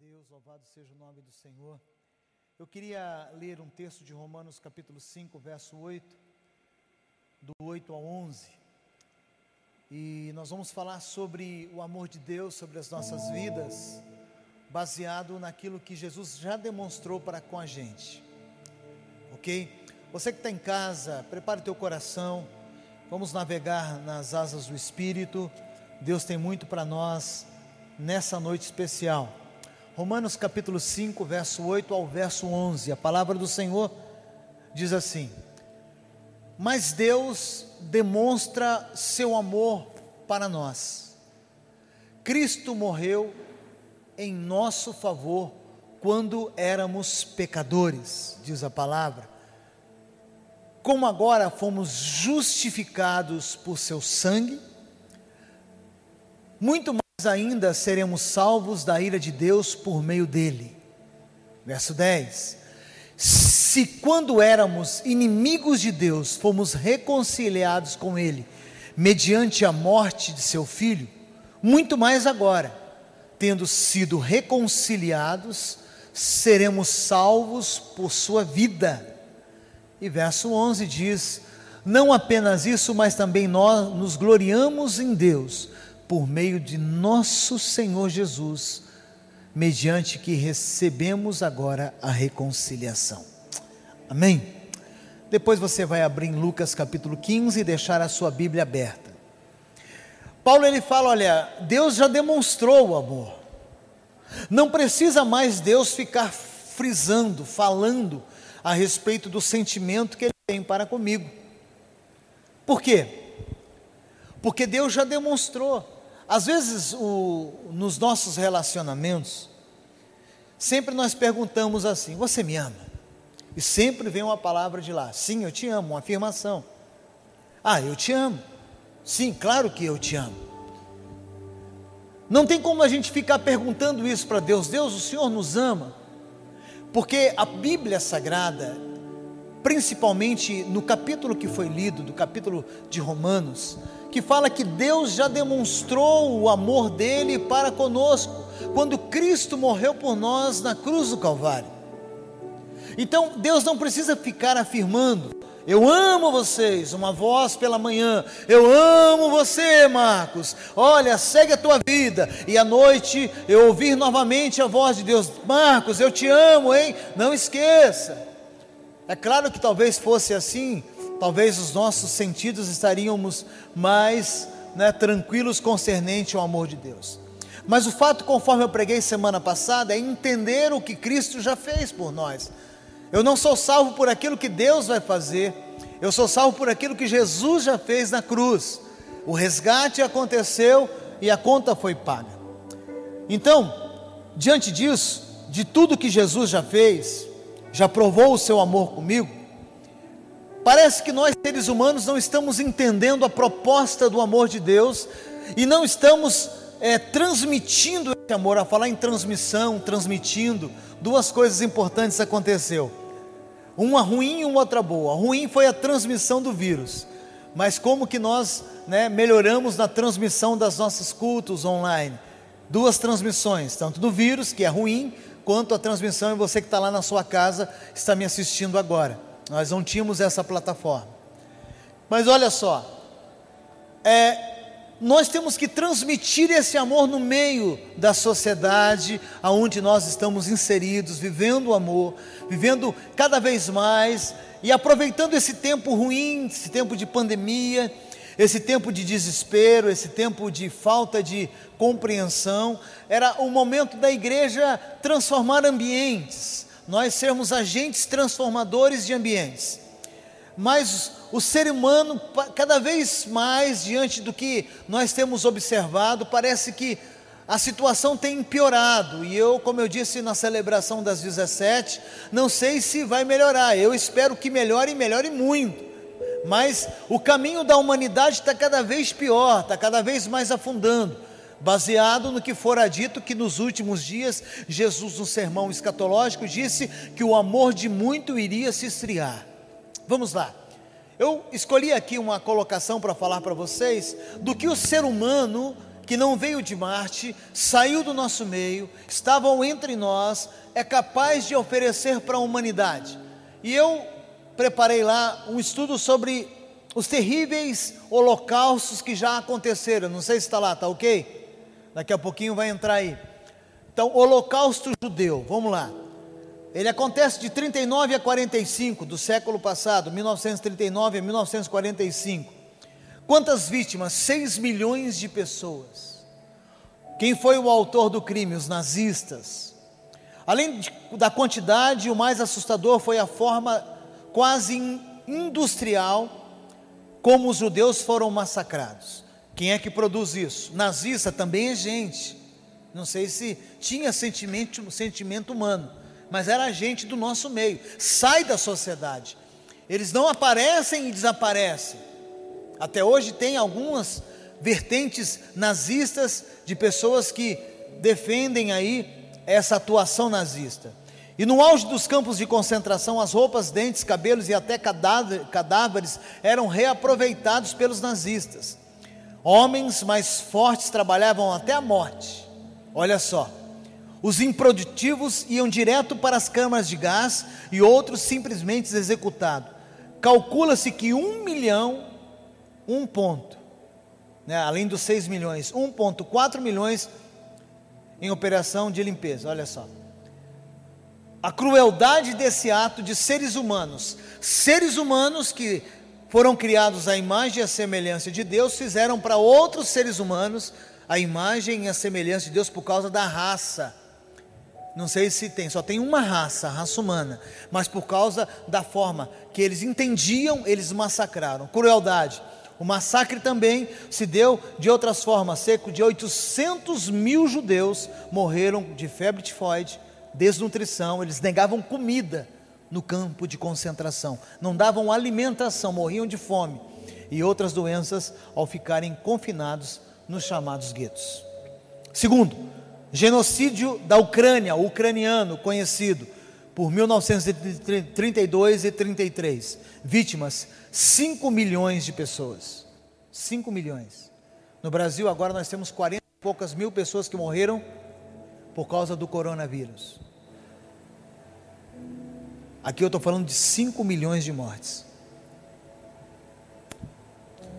Deus, louvado seja o nome do Senhor. Eu queria ler um texto de Romanos capítulo 5, verso 8, do 8 ao 11. E nós vamos falar sobre o amor de Deus sobre as nossas vidas, baseado naquilo que Jesus já demonstrou para com a gente. Ok? Você que está em casa, prepare teu coração. Vamos navegar nas asas do Espírito. Deus tem muito para nós nessa noite especial. Romanos capítulo 5, verso 8 ao verso 11. A palavra do Senhor diz assim: Mas Deus demonstra seu amor para nós. Cristo morreu em nosso favor quando éramos pecadores, diz a palavra. Como agora fomos justificados por seu sangue, muito mais ainda seremos salvos da ira de Deus por meio dele. Verso 10: Se quando éramos inimigos de Deus, fomos reconciliados com Ele, mediante a morte de seu filho, muito mais agora, tendo sido reconciliados, seremos salvos por sua vida. E verso 11 diz: Não apenas isso, mas também nós nos gloriamos em Deus por meio de nosso Senhor Jesus, mediante que recebemos agora a reconciliação. Amém? Depois você vai abrir em Lucas capítulo 15 e deixar a sua Bíblia aberta. Paulo ele fala, olha, Deus já demonstrou o amor. Não precisa mais Deus ficar frisando, falando a respeito do sentimento que ele tem para comigo. Por quê? Porque Deus já demonstrou. Às vezes, o, nos nossos relacionamentos, sempre nós perguntamos assim: Você me ama? E sempre vem uma palavra de lá: Sim, eu te amo, uma afirmação. Ah, eu te amo. Sim, claro que eu te amo. Não tem como a gente ficar perguntando isso para Deus: Deus, o Senhor nos ama? Porque a Bíblia Sagrada, principalmente no capítulo que foi lido, do capítulo de Romanos, que fala que Deus já demonstrou o amor dele para conosco, quando Cristo morreu por nós na cruz do Calvário. Então, Deus não precisa ficar afirmando, eu amo vocês, uma voz pela manhã. Eu amo você, Marcos. Olha, segue a tua vida. E à noite eu ouvir novamente a voz de Deus: Marcos, eu te amo, hein? Não esqueça. É claro que talvez fosse assim, talvez os nossos sentidos estaríamos mais né, tranquilos concernente ao amor de Deus. Mas o fato, conforme eu preguei semana passada, é entender o que Cristo já fez por nós. Eu não sou salvo por aquilo que Deus vai fazer, eu sou salvo por aquilo que Jesus já fez na cruz. O resgate aconteceu e a conta foi paga. Então, diante disso, de tudo que Jesus já fez, já provou o seu amor comigo, Parece que nós, seres humanos, não estamos entendendo a proposta do amor de Deus e não estamos é, transmitindo esse amor. A falar em transmissão, transmitindo, duas coisas importantes aconteceu. Uma ruim e uma outra boa. A ruim foi a transmissão do vírus. Mas como que nós né, melhoramos na transmissão das nossos cultos online? Duas transmissões, tanto do vírus, que é ruim, quanto a transmissão e você que está lá na sua casa está me assistindo agora. Nós não tínhamos essa plataforma. Mas olha só, é, nós temos que transmitir esse amor no meio da sociedade aonde nós estamos inseridos, vivendo o amor, vivendo cada vez mais e aproveitando esse tempo ruim, esse tempo de pandemia, esse tempo de desespero, esse tempo de falta de compreensão, era o momento da igreja transformar ambientes, nós sermos agentes transformadores de ambientes. Mas o ser humano, cada vez mais, diante do que nós temos observado, parece que a situação tem piorado. E eu, como eu disse na celebração das 17, não sei se vai melhorar. Eu espero que melhore e melhore muito. Mas o caminho da humanidade está cada vez pior, está cada vez mais afundando baseado no que fora dito que nos últimos dias Jesus, no sermão escatológico, disse que o amor de muito iria se esfriar. Vamos lá. Eu escolhi aqui uma colocação para falar para vocês do que o ser humano que não veio de Marte, saiu do nosso meio, estavam entre nós, é capaz de oferecer para a humanidade. E eu preparei lá um estudo sobre os terríveis holocaustos que já aconteceram. Não sei se está lá, tá ok? Daqui a pouquinho vai entrar aí. Então, Holocausto judeu, vamos lá. Ele acontece de 39 a 45 do século passado, 1939 a 1945. Quantas vítimas? 6 milhões de pessoas. Quem foi o autor do crime? Os nazistas. Além de, da quantidade, o mais assustador foi a forma quase industrial como os judeus foram massacrados. Quem é que produz isso? Nazista também é gente. Não sei se tinha sentimento, sentimento humano, mas era gente do nosso meio. Sai da sociedade. Eles não aparecem e desaparecem. Até hoje tem algumas vertentes nazistas de pessoas que defendem aí essa atuação nazista. E no auge dos campos de concentração, as roupas, dentes, cabelos e até cadáveres eram reaproveitados pelos nazistas. Homens mais fortes trabalhavam até a morte. Olha só. Os improdutivos iam direto para as câmaras de gás e outros simplesmente executados. Calcula-se que um milhão, um ponto, né, além dos seis milhões, 1,4 milhões em operação de limpeza. Olha só a crueldade desse ato de seres humanos, seres humanos que foram criados à imagem e à semelhança de Deus, fizeram para outros seres humanos a imagem e a semelhança de Deus por causa da raça. Não sei se tem, só tem uma raça, a raça humana, mas por causa da forma que eles entendiam, eles massacraram. Crueldade. O massacre também se deu de outras formas. Cerca de 800 mil judeus morreram de febre tifoide, desnutrição, eles negavam comida no campo de concentração, não davam alimentação, morriam de fome e outras doenças ao ficarem confinados nos chamados guetos. Segundo, genocídio da Ucrânia, o ucraniano conhecido por 1932 e 33, vítimas 5 milhões de pessoas. 5 milhões. No Brasil agora nós temos 40 e poucas mil pessoas que morreram por causa do coronavírus. Aqui eu estou falando de 5 milhões de mortes.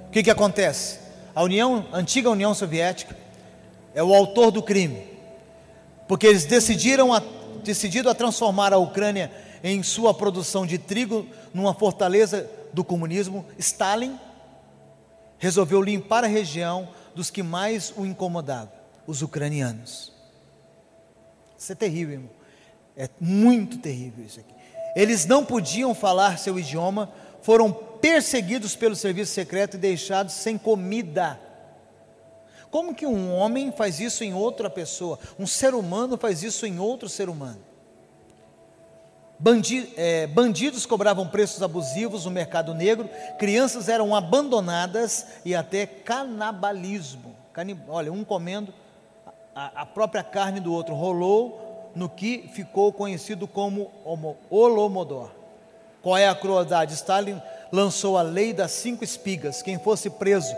O que, que acontece? A União, a antiga União Soviética é o autor do crime, porque eles decidiram a, decidido a transformar a Ucrânia em sua produção de trigo numa fortaleza do comunismo. Stalin resolveu limpar a região dos que mais o incomodavam, os ucranianos. Isso é terrível, irmão. É muito terrível isso aqui. Eles não podiam falar seu idioma, foram perseguidos pelo serviço secreto e deixados sem comida. Como que um homem faz isso em outra pessoa? Um ser humano faz isso em outro ser humano? Bandi é, bandidos cobravam preços abusivos no mercado negro, crianças eram abandonadas e até canibalismo. Canib Olha, um comendo a, a própria carne do outro, rolou no que ficou conhecido como Holomodor. Qual é a crueldade? Stalin lançou a lei das cinco espigas. Quem fosse preso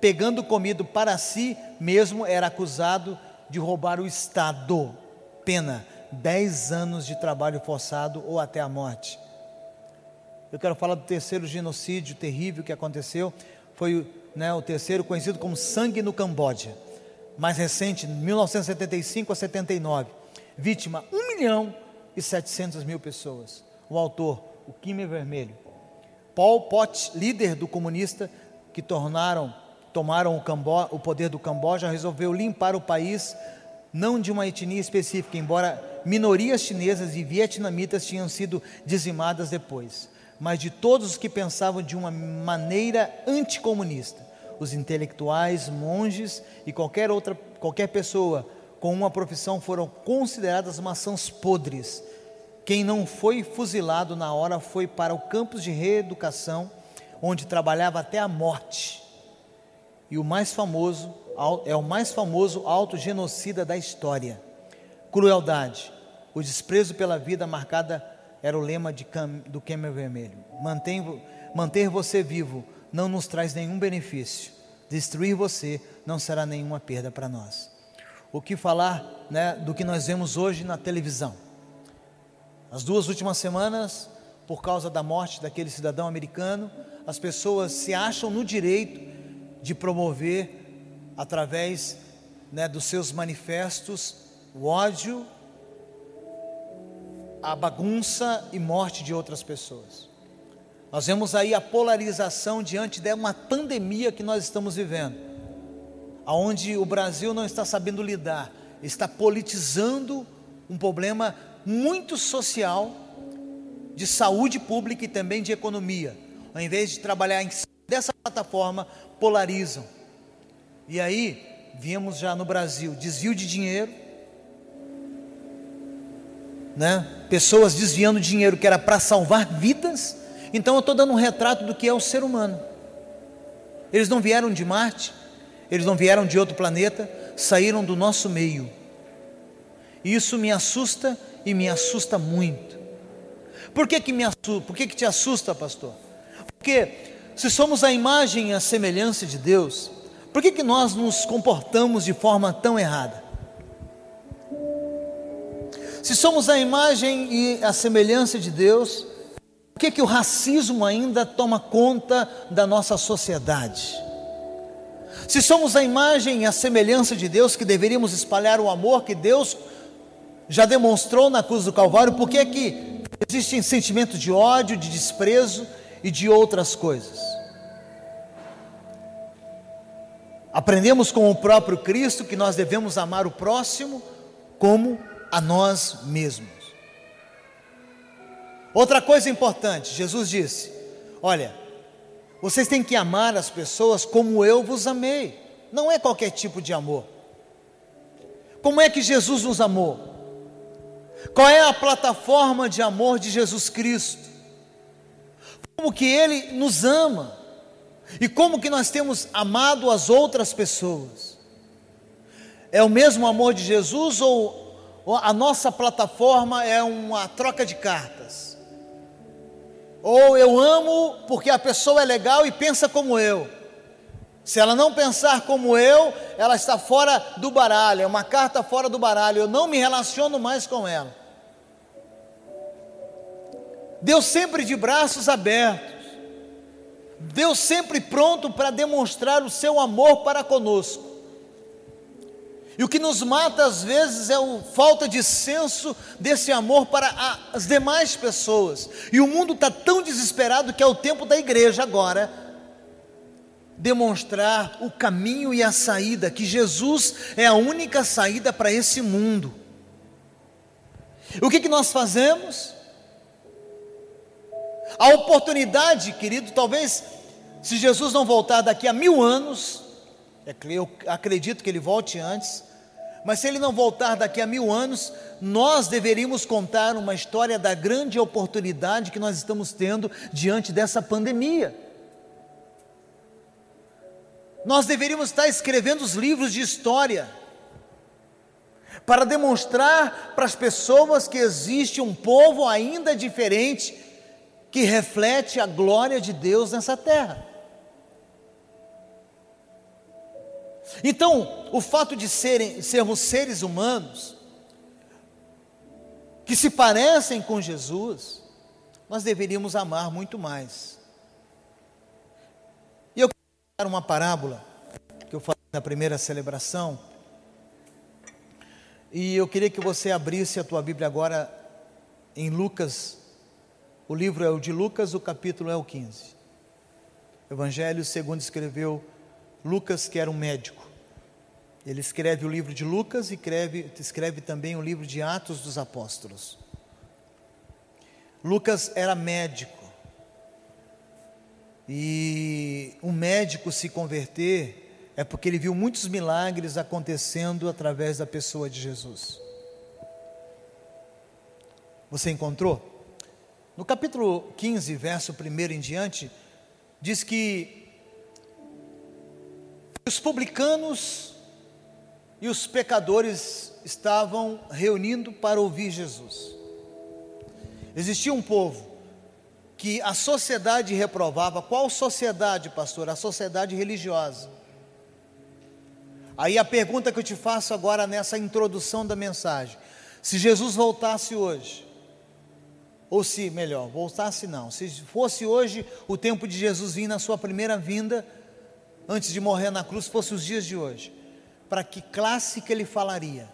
pegando comido para si mesmo era acusado de roubar o Estado. Pena: 10 anos de trabalho forçado ou até a morte. Eu quero falar do terceiro genocídio terrível que aconteceu. Foi né, o terceiro conhecido como sangue no Camboja. Mais recente, 1975 a 79 vítima 1 milhão e 700 mil pessoas. O autor, o Khmer Vermelho. Paul Pot, líder do comunista que tornaram, tomaram o, o poder do Camboja, resolveu limpar o país, não de uma etnia específica, embora minorias chinesas e vietnamitas tinham sido dizimadas depois, mas de todos os que pensavam de uma maneira anticomunista. Os intelectuais, monges e qualquer outra qualquer pessoa com uma profissão foram consideradas maçãs podres. Quem não foi fuzilado na hora foi para o campus de reeducação, onde trabalhava até a morte. E o mais famoso é o mais famoso autogenocida da história. Crueldade, o desprezo pela vida marcada era o lema de, do Khmer Vermelho. Mantém, manter você vivo não nos traz nenhum benefício. destruir você, não será nenhuma perda para nós. O que falar né, do que nós vemos hoje na televisão? As duas últimas semanas, por causa da morte daquele cidadão americano, as pessoas se acham no direito de promover, através né, dos seus manifestos, o ódio, a bagunça e morte de outras pessoas. Nós vemos aí a polarização diante de uma pandemia que nós estamos vivendo, aonde o Brasil não está sabendo lidar, está politizando um problema muito social de saúde pública e também de economia. Ao invés de trabalhar em dessa plataforma, polarizam. E aí, vimos já no Brasil desvio de dinheiro, né? Pessoas desviando dinheiro que era para salvar vidas. Então eu estou dando um retrato do que é o ser humano. Eles não vieram de Marte, eles não vieram de outro planeta, saíram do nosso meio. E isso me assusta e me assusta muito. Por que, que me assusta? Por que, que te assusta, pastor? Porque se somos a imagem e a semelhança de Deus, por que, que nós nos comportamos de forma tão errada? Se somos a imagem e a semelhança de Deus, por que, que o racismo ainda toma conta da nossa sociedade? Se somos a imagem e a semelhança de Deus, que deveríamos espalhar o amor que Deus já demonstrou na cruz do Calvário, por que, que existem sentimentos de ódio, de desprezo e de outras coisas? Aprendemos com o próprio Cristo que nós devemos amar o próximo como a nós mesmos. Outra coisa importante, Jesus disse: Olha, vocês têm que amar as pessoas como eu vos amei. Não é qualquer tipo de amor. Como é que Jesus nos amou? Qual é a plataforma de amor de Jesus Cristo? Como que Ele nos ama? E como que nós temos amado as outras pessoas? É o mesmo amor de Jesus ou a nossa plataforma é uma troca de cartas? Ou eu amo porque a pessoa é legal e pensa como eu. Se ela não pensar como eu, ela está fora do baralho, é uma carta fora do baralho, eu não me relaciono mais com ela. Deus sempre de braços abertos, Deus sempre pronto para demonstrar o seu amor para conosco. E o que nos mata às vezes é a falta de senso desse amor para as demais pessoas. E o mundo está tão desesperado que é o tempo da igreja agora demonstrar o caminho e a saída, que Jesus é a única saída para esse mundo. O que, que nós fazemos? A oportunidade, querido, talvez, se Jesus não voltar daqui a mil anos, é eu acredito que ele volte antes, mas se ele não voltar daqui a mil anos, nós deveríamos contar uma história da grande oportunidade que nós estamos tendo diante dessa pandemia. Nós deveríamos estar escrevendo os livros de história, para demonstrar para as pessoas que existe um povo ainda diferente, que reflete a glória de Deus nessa terra. Então, o fato de serem, sermos seres humanos, que se parecem com Jesus, nós deveríamos amar muito mais. E eu quero dar uma parábola que eu falei na primeira celebração, e eu queria que você abrisse a tua Bíblia agora em Lucas o livro é o de Lucas, o capítulo é o 15. Evangelho segundo escreveu Lucas, que era um médico. Ele escreve o livro de Lucas e escreve, escreve também o livro de Atos dos Apóstolos. Lucas era médico. E um médico se converter é porque ele viu muitos milagres acontecendo através da pessoa de Jesus. Você encontrou? No capítulo 15, verso 1 em diante, diz que os publicanos e os pecadores estavam reunindo para ouvir Jesus. Existia um povo que a sociedade reprovava. Qual sociedade, pastor? A sociedade religiosa. Aí a pergunta que eu te faço agora nessa introdução da mensagem: se Jesus voltasse hoje, ou se, melhor, voltasse não, se fosse hoje o tempo de Jesus vir na sua primeira vinda, antes de morrer na cruz, fosse os dias de hoje, para que classe que ele falaria?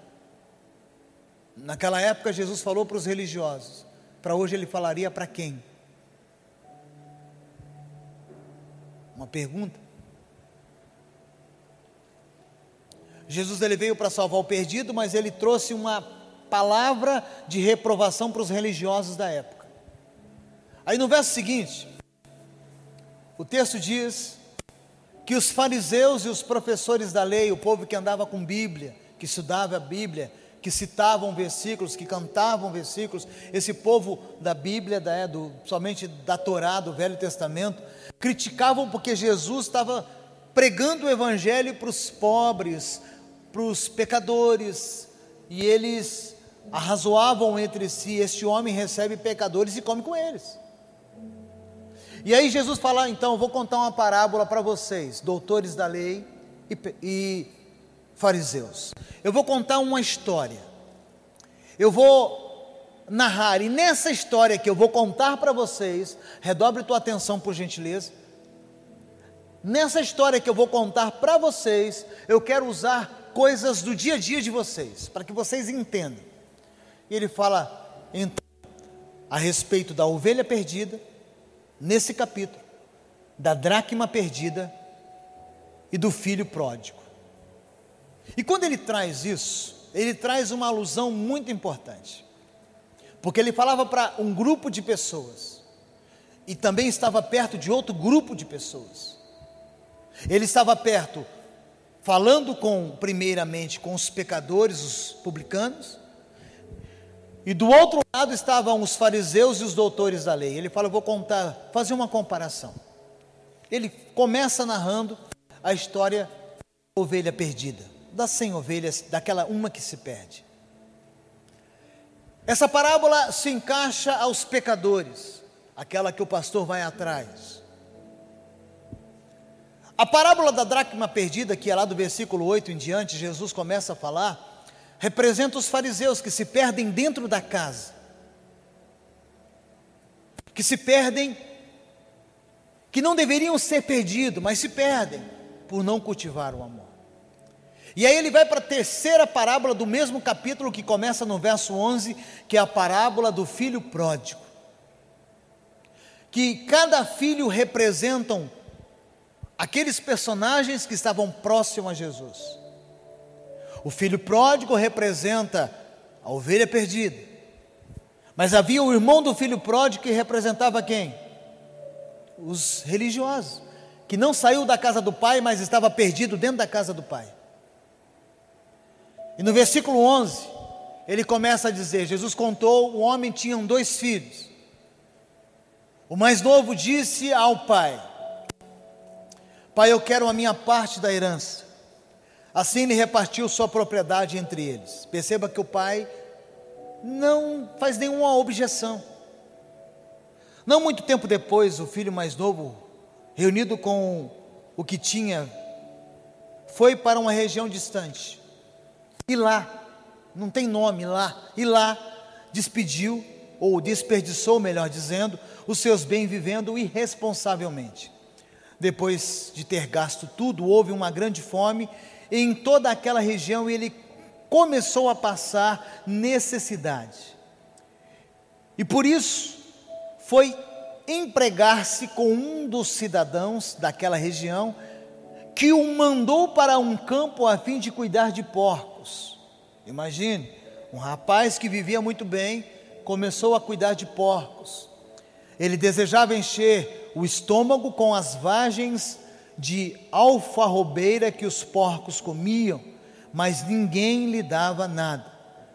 Naquela época Jesus falou para os religiosos, para hoje ele falaria para quem? Uma pergunta. Jesus ele veio para salvar o perdido, mas ele trouxe uma palavra de reprovação para os religiosos da época. Aí no verso seguinte, o texto diz que os fariseus e os professores da lei, o povo que andava com Bíblia, que estudava a Bíblia, que citavam versículos, que cantavam versículos, esse povo da Bíblia, da, é, do, somente da Torá, do Velho Testamento, criticavam porque Jesus estava pregando o Evangelho para os pobres, para os pecadores, e eles arrazoavam entre si: este homem recebe pecadores e come com eles. E aí Jesus fala: então, vou contar uma parábola para vocês, doutores da lei e, e fariseus. Eu vou contar uma história. Eu vou narrar, e nessa história que eu vou contar para vocês, redobre tua atenção por gentileza. Nessa história que eu vou contar para vocês, eu quero usar coisas do dia a dia de vocês, para que vocês entendam. E ele fala então a respeito da ovelha perdida, nesse capítulo, da dracma perdida e do filho pródigo. E quando ele traz isso, ele traz uma alusão muito importante, porque ele falava para um grupo de pessoas, e também estava perto de outro grupo de pessoas. Ele estava perto falando com primeiramente com os pecadores, os publicanos, e do outro lado estavam os fariseus e os doutores da lei. Ele fala, vou contar, fazer uma comparação. Ele começa narrando a história da ovelha perdida, das cem ovelhas, daquela uma que se perde. Essa parábola se encaixa aos pecadores, aquela que o pastor vai atrás. A parábola da dracma perdida, que é lá do versículo 8 em diante, Jesus começa a falar, representa os fariseus que se perdem dentro da casa, que se perdem, que não deveriam ser perdidos, mas se perdem por não cultivar o amor. E aí ele vai para a terceira parábola do mesmo capítulo que começa no verso 11, que é a parábola do filho pródigo. Que cada filho representam aqueles personagens que estavam próximos a Jesus. O filho pródigo representa a ovelha perdida. Mas havia o irmão do filho pródigo que representava quem? Os religiosos, que não saiu da casa do pai, mas estava perdido dentro da casa do pai. E no versículo 11, ele começa a dizer: Jesus contou, o homem tinha dois filhos. O mais novo disse ao pai: Pai, eu quero a minha parte da herança. Assim ele repartiu sua propriedade entre eles. Perceba que o pai não faz nenhuma objeção. Não muito tempo depois, o filho mais novo, reunido com o que tinha, foi para uma região distante. E lá, não tem nome lá, e lá despediu, ou desperdiçou, melhor dizendo, os seus bens vivendo irresponsavelmente. Depois de ter gasto tudo, houve uma grande fome em toda aquela região ele começou a passar necessidade. E por isso foi empregar-se com um dos cidadãos daquela região que o mandou para um campo a fim de cuidar de porcos. Imagine, um rapaz que vivia muito bem começou a cuidar de porcos. Ele desejava encher o estômago com as vagens de alfarrobeira que os porcos comiam, mas ninguém lhe dava nada.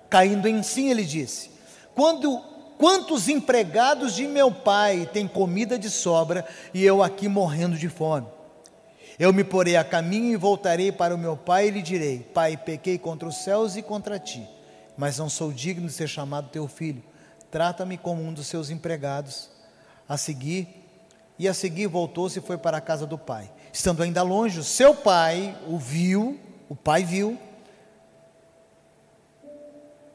Caindo em si, ele disse: Quando, Quantos empregados de meu pai têm comida de sobra e eu aqui morrendo de fome? Eu me porei a caminho e voltarei para o meu pai e lhe direi: Pai, pequei contra os céus e contra ti, mas não sou digno de ser chamado teu filho. Trata-me como um dos seus empregados. A seguir, e a seguir voltou-se e foi para a casa do pai. Estando ainda longe, o seu pai o viu o pai viu,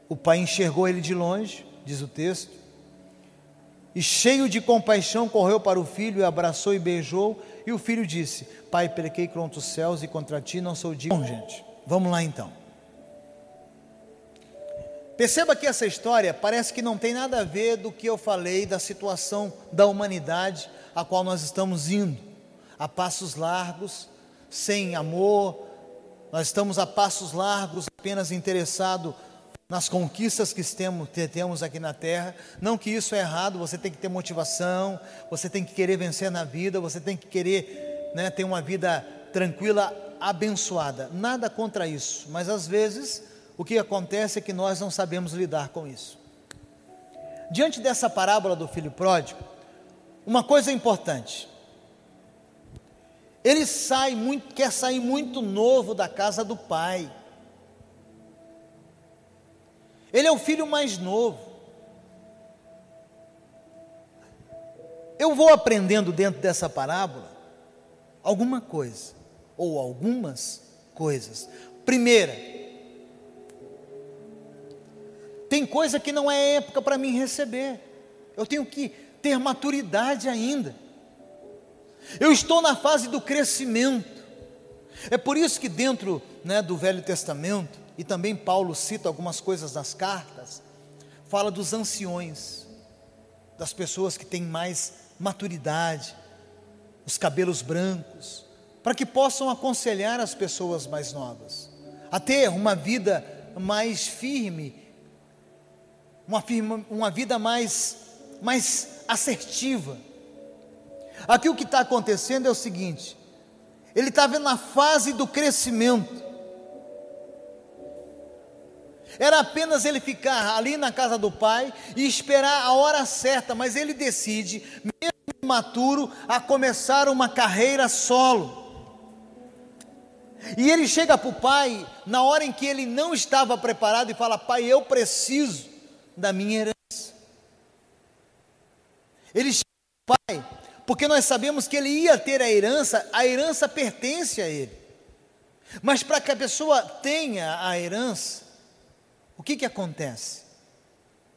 o pai enxergou ele de longe, diz o texto, e cheio de compaixão correu para o filho, e abraçou e beijou, e o filho disse: Pai, pequei contra os céus e contra ti, não sou digno. Bom, gente, vamos lá então. Perceba que essa história parece que não tem nada a ver do que eu falei da situação da humanidade a qual nós estamos indo, a passos largos, sem amor, nós estamos a passos largos apenas interessados nas conquistas que temos, temos aqui na terra. Não que isso é errado, você tem que ter motivação, você tem que querer vencer na vida, você tem que querer né, ter uma vida tranquila, abençoada. Nada contra isso, mas às vezes o que acontece é que nós não sabemos lidar com isso. Diante dessa parábola do filho pródigo, uma coisa importante. Ele sai muito, quer sair muito novo da casa do pai. Ele é o filho mais novo. Eu vou aprendendo dentro dessa parábola alguma coisa, ou algumas coisas. Primeira, tem coisa que não é época para mim receber. Eu tenho que ter maturidade ainda. Eu estou na fase do crescimento. É por isso que dentro né, do Velho Testamento e também Paulo cita algumas coisas nas cartas, fala dos anciões, das pessoas que têm mais maturidade, os cabelos brancos, para que possam aconselhar as pessoas mais novas a ter uma vida mais firme, uma, firma, uma vida mais, mais assertiva. Aqui o que está acontecendo é o seguinte: ele está vendo na fase do crescimento, era apenas ele ficar ali na casa do pai e esperar a hora certa, mas ele decide, mesmo imaturo, a começar uma carreira solo. E ele chega para o pai na hora em que ele não estava preparado e fala: Pai, eu preciso da minha herança. Ele chega para o pai, porque nós sabemos que ele ia ter a herança, a herança pertence a ele. Mas para que a pessoa tenha a herança, o que, que acontece?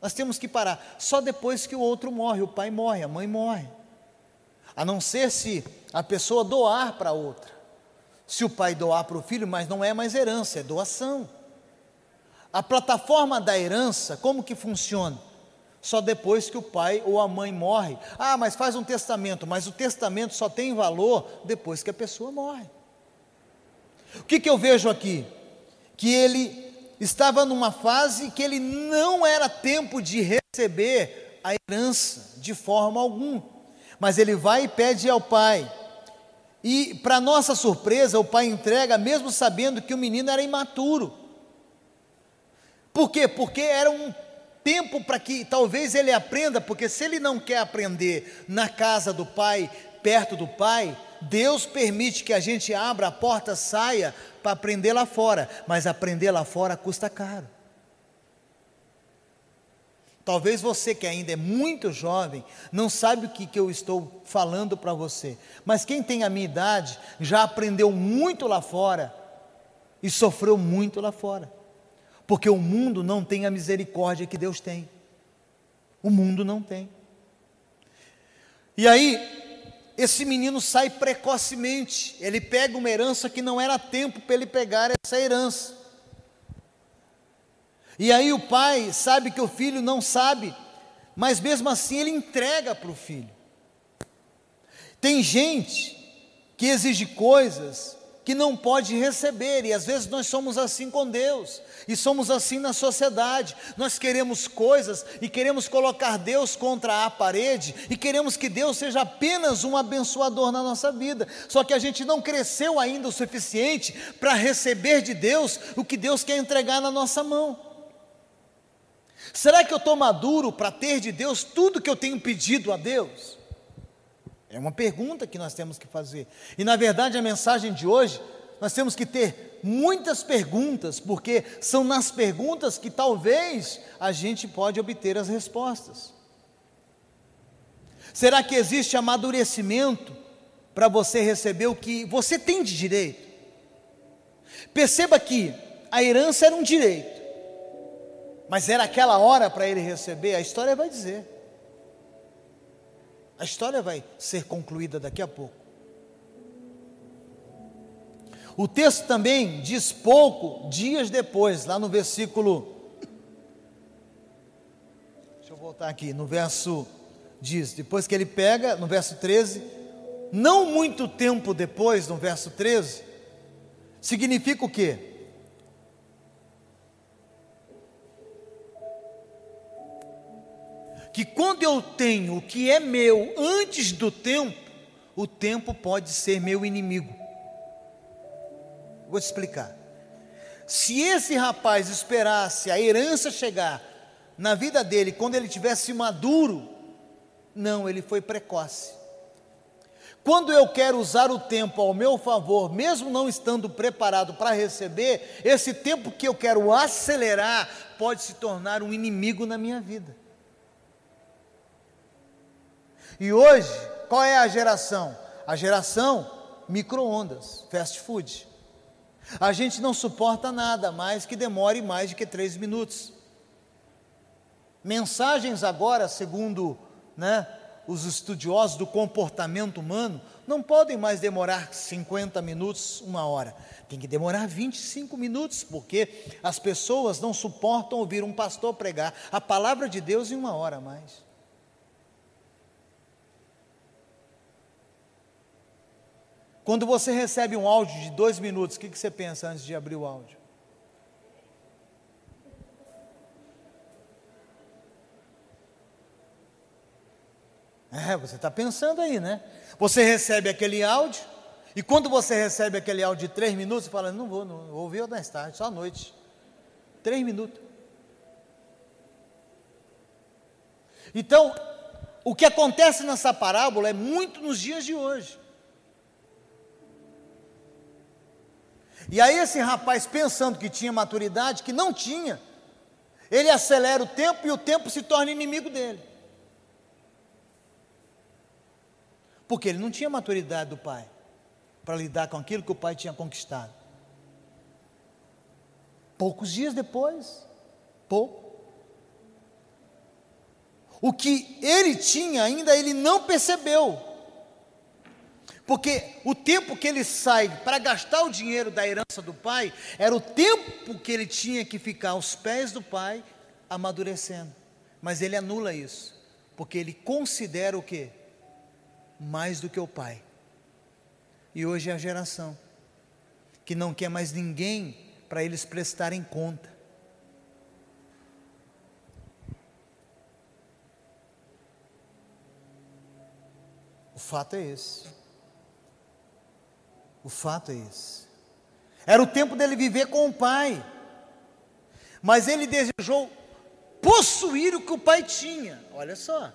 Nós temos que parar só depois que o outro morre, o pai morre, a mãe morre. A não ser se a pessoa doar para outra. Se o pai doar para o filho, mas não é mais herança, é doação. A plataforma da herança, como que funciona? Só depois que o pai ou a mãe morre. Ah, mas faz um testamento, mas o testamento só tem valor depois que a pessoa morre. O que, que eu vejo aqui? Que ele estava numa fase que ele não era tempo de receber a herança de forma alguma. Mas ele vai e pede ao pai. E, para nossa surpresa, o pai entrega, mesmo sabendo que o menino era imaturo. Por quê? Porque era um tempo para que talvez ele aprenda, porque se ele não quer aprender na casa do pai, perto do pai, Deus permite que a gente abra a porta, saia para aprender lá fora, mas aprender lá fora custa caro. Talvez você que ainda é muito jovem não sabe o que, que eu estou falando para você, mas quem tem a minha idade já aprendeu muito lá fora e sofreu muito lá fora, porque o mundo não tem a misericórdia que Deus tem. O mundo não tem. E aí, esse menino sai precocemente, ele pega uma herança que não era tempo para ele pegar essa herança. E aí o pai sabe que o filho não sabe, mas mesmo assim ele entrega para o filho. Tem gente que exige coisas que não pode receber, e às vezes nós somos assim com Deus, e somos assim na sociedade. Nós queremos coisas e queremos colocar Deus contra a parede, e queremos que Deus seja apenas um abençoador na nossa vida, só que a gente não cresceu ainda o suficiente para receber de Deus o que Deus quer entregar na nossa mão. Será que eu estou maduro para ter de Deus tudo que eu tenho pedido a Deus? É uma pergunta que nós temos que fazer. E na verdade a mensagem de hoje, nós temos que ter muitas perguntas, porque são nas perguntas que talvez a gente pode obter as respostas. Será que existe amadurecimento para você receber o que você tem de direito? Perceba que a herança era um direito, mas era aquela hora para ele receber, a história vai dizer. A história vai ser concluída daqui a pouco. O texto também diz pouco dias depois, lá no versículo. Deixa eu voltar aqui, no verso. Diz, depois que ele pega, no verso 13, não muito tempo depois, no verso 13, significa o quê? Que quando eu tenho o que é meu antes do tempo, o tempo pode ser meu inimigo. Vou te explicar. Se esse rapaz esperasse a herança chegar na vida dele quando ele tivesse maduro, não, ele foi precoce. Quando eu quero usar o tempo ao meu favor, mesmo não estando preparado para receber, esse tempo que eu quero acelerar pode se tornar um inimigo na minha vida. E hoje, qual é a geração? A geração micro-ondas, fast food. A gente não suporta nada mais que demore mais de que três minutos. Mensagens agora, segundo né, os estudiosos do comportamento humano, não podem mais demorar 50 minutos, uma hora. Tem que demorar 25 minutos, porque as pessoas não suportam ouvir um pastor pregar a palavra de Deus em uma hora a mais. Quando você recebe um áudio de dois minutos, o que, que você pensa antes de abrir o áudio? É, você está pensando aí, né? Você recebe aquele áudio, e quando você recebe aquele áudio de três minutos, você fala: não vou, não vou ouvir mais tarde, só à noite. Três minutos. Então, o que acontece nessa parábola é muito nos dias de hoje. E aí esse rapaz pensando que tinha maturidade, que não tinha, ele acelera o tempo e o tempo se torna inimigo dele. Porque ele não tinha maturidade do pai para lidar com aquilo que o pai tinha conquistado. Poucos dias depois, pouco. O que ele tinha ainda ele não percebeu. Porque o tempo que ele sai para gastar o dinheiro da herança do pai, era o tempo que ele tinha que ficar aos pés do pai, amadurecendo. Mas ele anula isso, porque ele considera o que? Mais do que o pai. E hoje é a geração que não quer mais ninguém para eles prestarem conta. O fato é esse. O fato é esse. Era o tempo dele viver com o pai. Mas ele desejou possuir o que o pai tinha. Olha só.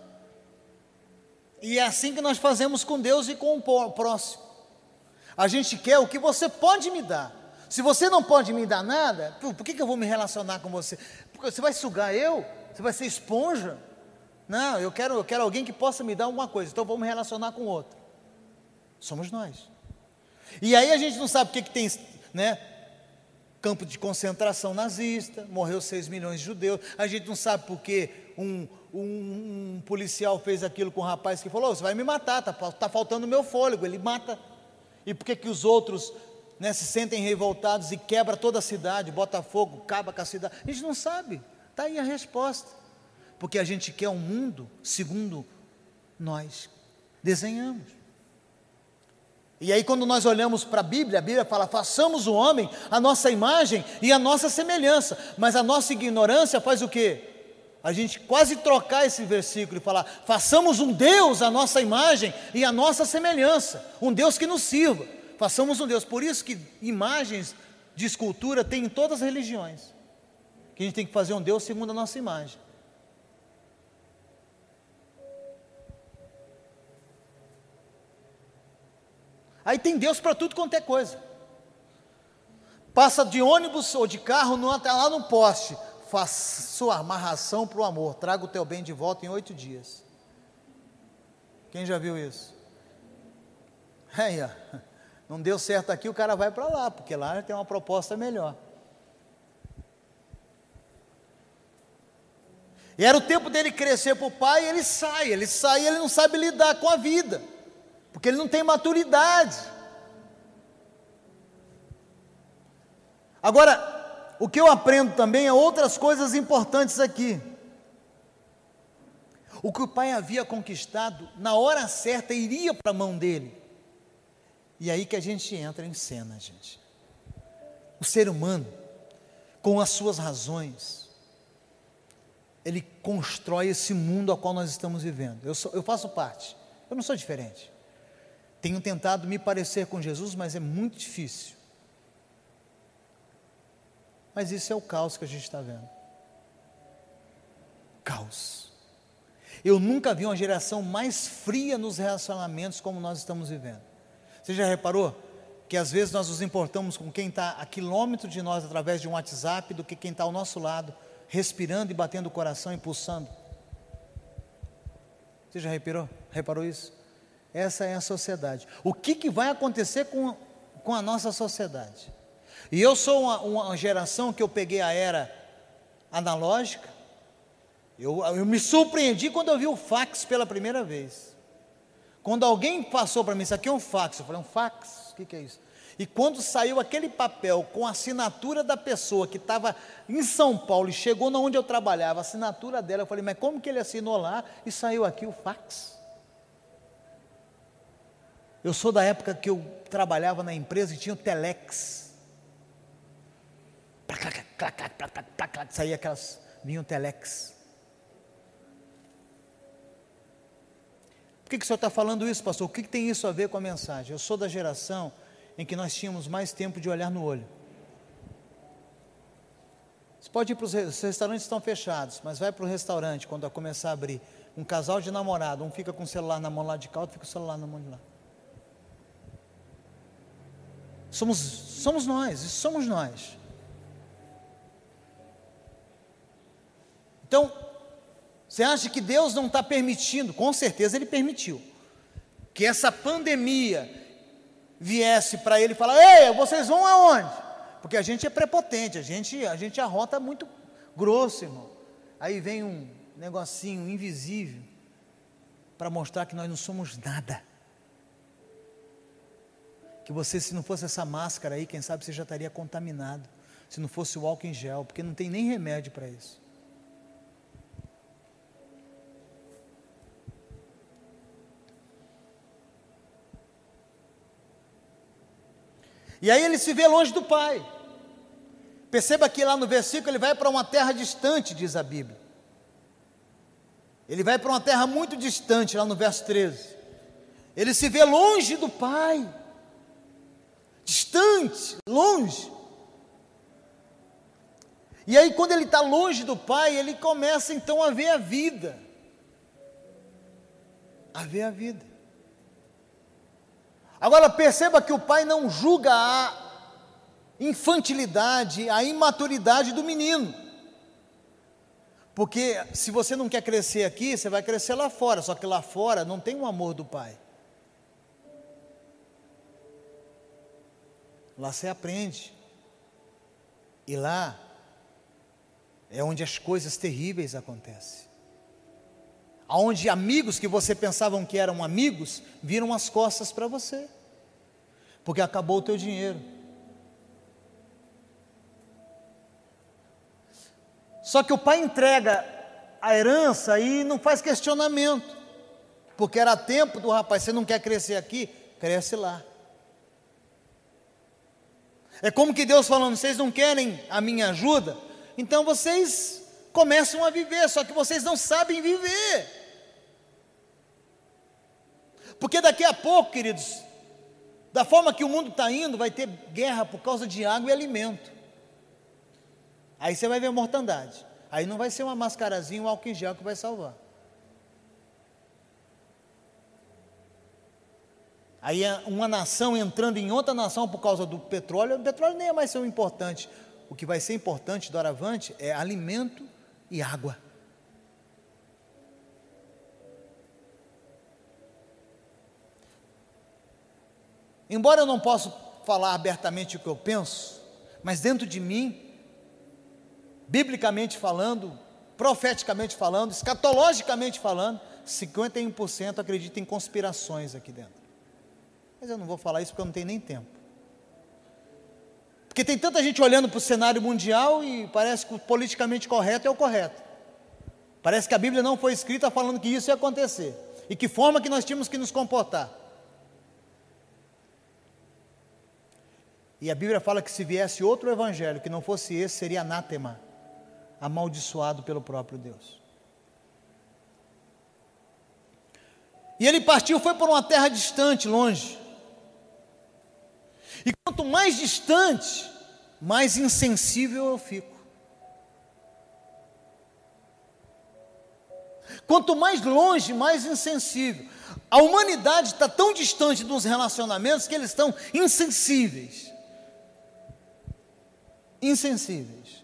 E é assim que nós fazemos com Deus e com o próximo. A gente quer o que você pode me dar. Se você não pode me dar nada, por que, que eu vou me relacionar com você? Porque você vai sugar eu? Você vai ser esponja? Não, eu quero, eu quero alguém que possa me dar alguma coisa, então vou me relacionar com outro. Somos nós. E aí a gente não sabe o que, que tem, né? Campo de concentração nazista, morreu 6 milhões de judeus. A gente não sabe por que um, um, um, policial fez aquilo com um rapaz que falou: oh, Você vai me matar, está tá faltando meu fôlego. Ele mata. E por que, que os outros né, se sentem revoltados e quebra toda a cidade, bota fogo, acaba com a cidade? A gente não sabe. Está aí a resposta. Porque a gente quer um mundo segundo nós desenhamos. E aí, quando nós olhamos para a Bíblia, a Bíblia fala: façamos o homem a nossa imagem e a nossa semelhança. Mas a nossa ignorância faz o quê? A gente quase trocar esse versículo e falar: façamos um Deus a nossa imagem e a nossa semelhança, um Deus que nos sirva. Façamos um Deus. Por isso que imagens de escultura tem em todas as religiões. Que a gente tem que fazer um Deus segundo a nossa imagem. Aí tem Deus para tudo quanto é coisa. Passa de ônibus ou de carro, não até lá no poste. Faça sua amarração para o amor. Traga o teu bem de volta em oito dias. Quem já viu isso? É, Não deu certo aqui, o cara vai para lá, porque lá tem uma proposta melhor. E era o tempo dele crescer para o pai, ele sai, ele sai, ele não sabe lidar com a vida, porque ele não tem maturidade. Agora, o que eu aprendo também é outras coisas importantes aqui. O que o pai havia conquistado, na hora certa, iria para a mão dele. E aí que a gente entra em cena, gente. O ser humano, com as suas razões, ele constrói esse mundo ao qual nós estamos vivendo. Eu, sou, eu faço parte, eu não sou diferente. Tenho tentado me parecer com Jesus, mas é muito difícil. Mas isso é o caos que a gente está vendo. Caos. Eu nunca vi uma geração mais fria nos relacionamentos como nós estamos vivendo. Você já reparou que às vezes nós nos importamos com quem está a quilômetro de nós através de um WhatsApp do que quem está ao nosso lado, respirando e batendo o coração e pulsando? Você já reparou? Reparou isso? Essa é a sociedade. O que, que vai acontecer com, com a nossa sociedade? E eu sou uma, uma geração que eu peguei a era analógica. Eu, eu me surpreendi quando eu vi o fax pela primeira vez. Quando alguém passou para mim, isso aqui é um fax, eu falei, um fax? O que, que é isso? E quando saiu aquele papel com a assinatura da pessoa que estava em São Paulo e chegou na onde eu trabalhava, a assinatura dela, eu falei, mas como que ele assinou lá e saiu aqui o fax? Eu sou da época que eu trabalhava na empresa e tinha o telex. Saía aquelas, vinha o telex. que, que o senhor está falando isso, pastor? O que, que tem isso a ver com a mensagem? Eu sou da geração em que nós tínhamos mais tempo de olhar no olho. Você pode ir para os restaurantes estão fechados, mas vai para o restaurante quando começar a abrir. Um casal de namorado, um fica com o celular na mão lá de cá, outro fica com o celular na mão de lá. Somos, somos nós, somos nós. Então, você acha que Deus não está permitindo? Com certeza Ele permitiu. Que essa pandemia viesse para Ele e falar: Ei, vocês vão aonde? Porque a gente é prepotente, a gente, a gente arrota muito grosso, irmão. Aí vem um negocinho invisível para mostrar que nós não somos nada. Que você, se não fosse essa máscara aí, quem sabe você já estaria contaminado. Se não fosse o álcool em gel, porque não tem nem remédio para isso. E aí ele se vê longe do pai. Perceba que lá no versículo ele vai para uma terra distante, diz a Bíblia. Ele vai para uma terra muito distante, lá no verso 13. Ele se vê longe do pai. Distante, longe. E aí, quando ele está longe do pai, ele começa então a ver a vida. A ver a vida. Agora perceba que o pai não julga a infantilidade, a imaturidade do menino. Porque se você não quer crescer aqui, você vai crescer lá fora, só que lá fora não tem o amor do pai. Lá você aprende. E lá é onde as coisas terríveis acontecem onde amigos que você pensavam que eram amigos, viram as costas para você, porque acabou o teu dinheiro. Só que o pai entrega a herança e não faz questionamento, porque era tempo do rapaz, você não quer crescer aqui, cresce lá. É como que Deus falando, vocês não querem a minha ajuda? Então vocês começam a viver, só que vocês não sabem viver. Porque daqui a pouco, queridos, da forma que o mundo está indo, vai ter guerra por causa de água e alimento. Aí você vai ver mortandade. Aí não vai ser uma mascarazinha, um álcool em gel que vai salvar. Aí é uma nação entrando em outra nação por causa do petróleo, o petróleo nem é mais tão importante. O que vai ser importante do Aravante é alimento e água. embora eu não possa falar abertamente o que eu penso, mas dentro de mim, biblicamente falando, profeticamente falando, escatologicamente falando, 51% acredita em conspirações aqui dentro. Mas eu não vou falar isso porque eu não tenho nem tempo. Porque tem tanta gente olhando para o cenário mundial e parece que o politicamente correto é o correto. Parece que a Bíblia não foi escrita falando que isso ia acontecer e que forma que nós tínhamos que nos comportar. E a Bíblia fala que se viesse outro evangelho que não fosse esse, seria anátema, amaldiçoado pelo próprio Deus. E ele partiu, foi para uma terra distante, longe. E quanto mais distante, mais insensível eu fico. Quanto mais longe, mais insensível. A humanidade está tão distante dos relacionamentos que eles estão insensíveis. Insensíveis.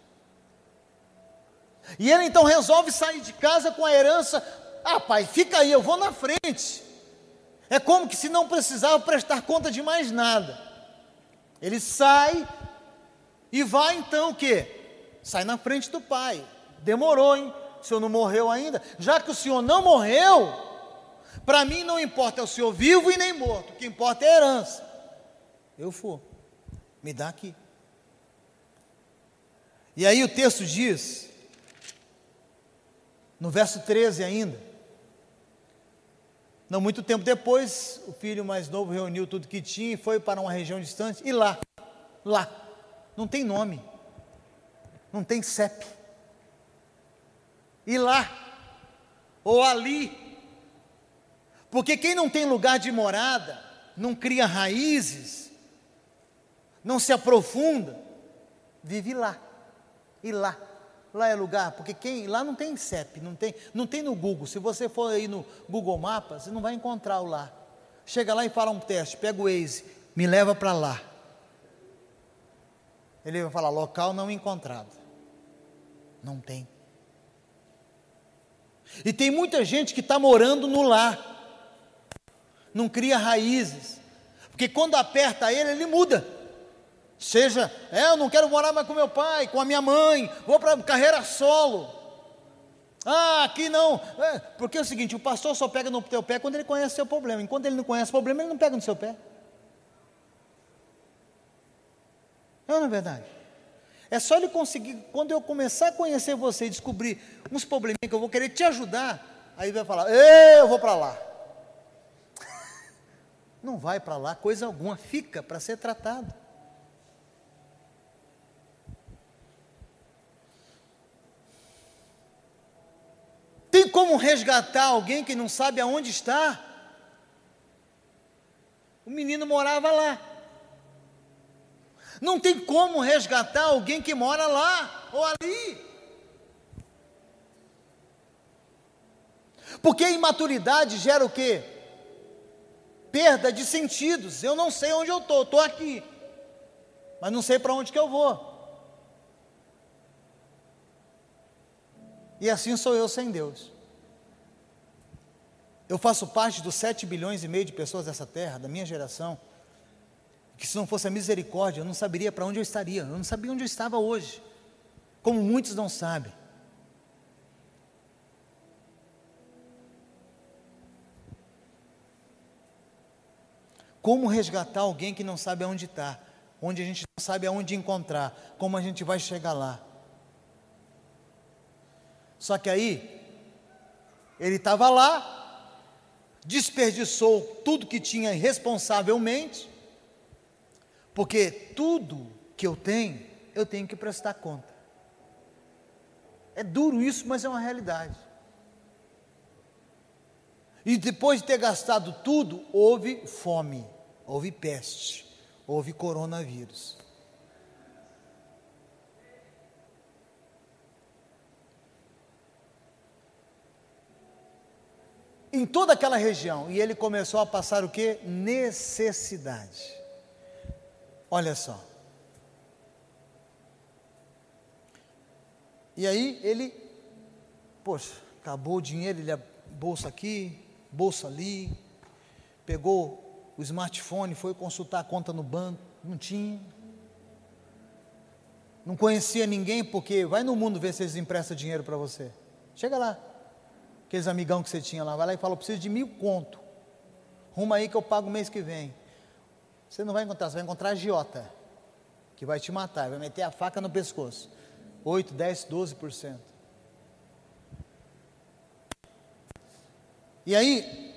E ele então resolve sair de casa com a herança. Ah, pai, fica aí, eu vou na frente. É como que se não precisava prestar conta de mais nada. Ele sai e vai então o quê? Sai na frente do pai. Demorou, hein? O senhor não morreu ainda? Já que o senhor não morreu, para mim não importa é o senhor vivo e nem morto, o que importa é a herança. Eu for, me dá aqui. E aí o texto diz, no verso 13 ainda, não muito tempo depois, o filho mais novo reuniu tudo que tinha e foi para uma região distante, e lá, lá, não tem nome, não tem CEP, e lá, ou ali, porque quem não tem lugar de morada, não cria raízes, não se aprofunda, vive lá, e lá. Lá é lugar, porque quem lá não tem CEP, não tem, não tem no Google. Se você for aí no Google Maps, você não vai encontrar o lá. Chega lá e fala um teste, pega o Waze, me leva para lá. Ele vai falar local não encontrado. Não tem. E tem muita gente que está morando no lar, não cria raízes, porque quando aperta ele, ele muda. Seja, é, eu não quero morar mais com meu pai, com a minha mãe, vou para carreira solo. Ah, aqui não. É, porque é o seguinte: o pastor só pega no teu pé quando ele conhece o seu problema. Enquanto ele não conhece o problema, ele não pega no seu pé. Não, não é verdade? É só ele conseguir, quando eu começar a conhecer você e descobrir uns probleminha que eu vou querer te ajudar, aí vai falar: eu vou para lá. Não vai para lá coisa alguma, fica para ser tratado. Tem como resgatar alguém que não sabe aonde está? O menino morava lá. Não tem como resgatar alguém que mora lá ou ali. Porque a imaturidade gera o quê? Perda de sentidos. Eu não sei onde eu estou, estou aqui, mas não sei para onde que eu vou. E assim sou eu sem Deus. Eu faço parte dos 7 bilhões e meio de pessoas dessa terra, da minha geração, que se não fosse a misericórdia, eu não saberia para onde eu estaria, eu não sabia onde eu estava hoje, como muitos não sabem. Como resgatar alguém que não sabe aonde está, onde a gente não sabe aonde encontrar, como a gente vai chegar lá? Só que aí, ele estava lá, desperdiçou tudo que tinha irresponsavelmente, porque tudo que eu tenho, eu tenho que prestar conta. É duro isso, mas é uma realidade. E depois de ter gastado tudo, houve fome, houve peste, houve coronavírus. Em toda aquela região. E ele começou a passar o que? Necessidade. Olha só. E aí ele, poxa, acabou o dinheiro, ele bolsa aqui, bolsa ali, pegou o smartphone, foi consultar a conta no banco, não tinha. Não conhecia ninguém, porque vai no mundo ver se eles emprestam dinheiro para você. Chega lá, aqueles amigão que você tinha lá, vai lá e fala, eu preciso de mil conto. Ruma aí que eu pago o mês que vem. Você não vai encontrar, você vai encontrar a agiota, que vai te matar, vai meter a faca no pescoço. 8, 10, 12%. E aí,